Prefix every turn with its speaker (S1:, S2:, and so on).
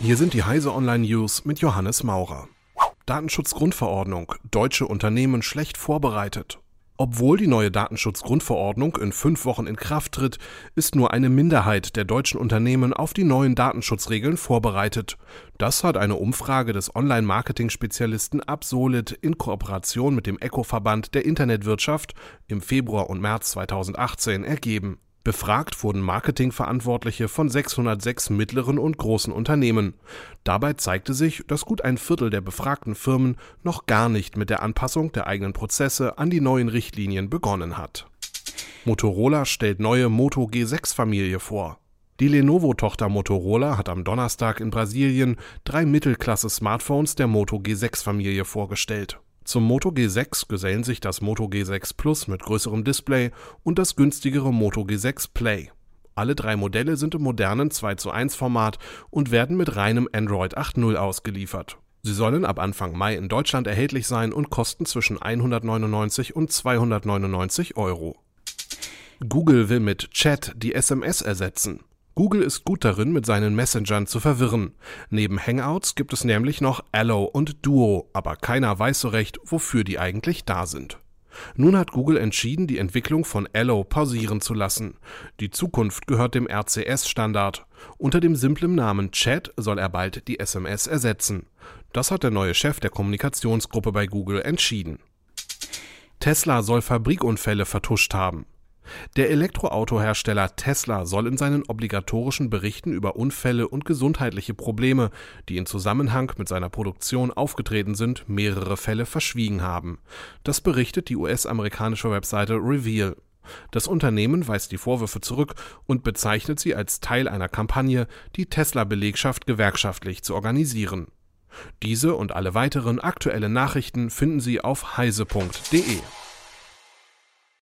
S1: Hier sind die Heise Online News mit Johannes Maurer. Datenschutzgrundverordnung. Deutsche Unternehmen schlecht vorbereitet. Obwohl die neue Datenschutzgrundverordnung in fünf Wochen in Kraft tritt, ist nur eine Minderheit der deutschen Unternehmen auf die neuen Datenschutzregeln vorbereitet. Das hat eine Umfrage des Online-Marketing-Spezialisten Absolit in Kooperation mit dem ECO-Verband der Internetwirtschaft im Februar und März 2018 ergeben. Befragt wurden Marketingverantwortliche von 606 mittleren und großen Unternehmen. Dabei zeigte sich, dass gut ein Viertel der befragten Firmen noch gar nicht mit der Anpassung der eigenen Prozesse an die neuen Richtlinien begonnen hat. Motorola stellt neue Moto G6-Familie vor. Die Lenovo-Tochter Motorola hat am Donnerstag in Brasilien drei Mittelklasse-Smartphones der Moto G6-Familie vorgestellt. Zum Moto G6 gesellen sich das Moto G6 Plus mit größerem Display und das günstigere Moto G6 Play. Alle drei Modelle sind im modernen 2 zu 1 Format und werden mit reinem Android 8.0 ausgeliefert. Sie sollen ab Anfang Mai in Deutschland erhältlich sein und kosten zwischen 199 und 299 Euro. Google will mit Chat die SMS ersetzen. Google ist gut darin, mit seinen Messengern zu verwirren. Neben Hangouts gibt es nämlich noch Allo und Duo, aber keiner weiß so recht, wofür die eigentlich da sind. Nun hat Google entschieden, die Entwicklung von Allo pausieren zu lassen. Die Zukunft gehört dem RCS-Standard. Unter dem simplen Namen Chat soll er bald die SMS ersetzen. Das hat der neue Chef der Kommunikationsgruppe bei Google entschieden. Tesla soll Fabrikunfälle vertuscht haben. Der Elektroautohersteller Tesla soll in seinen obligatorischen Berichten über Unfälle und gesundheitliche Probleme, die in Zusammenhang mit seiner Produktion aufgetreten sind, mehrere Fälle verschwiegen haben. Das berichtet die US-amerikanische Webseite Reveal. Das Unternehmen weist die Vorwürfe zurück und bezeichnet sie als Teil einer Kampagne, die Tesla-Belegschaft gewerkschaftlich zu organisieren. Diese und alle weiteren aktuellen Nachrichten finden Sie auf heise.de.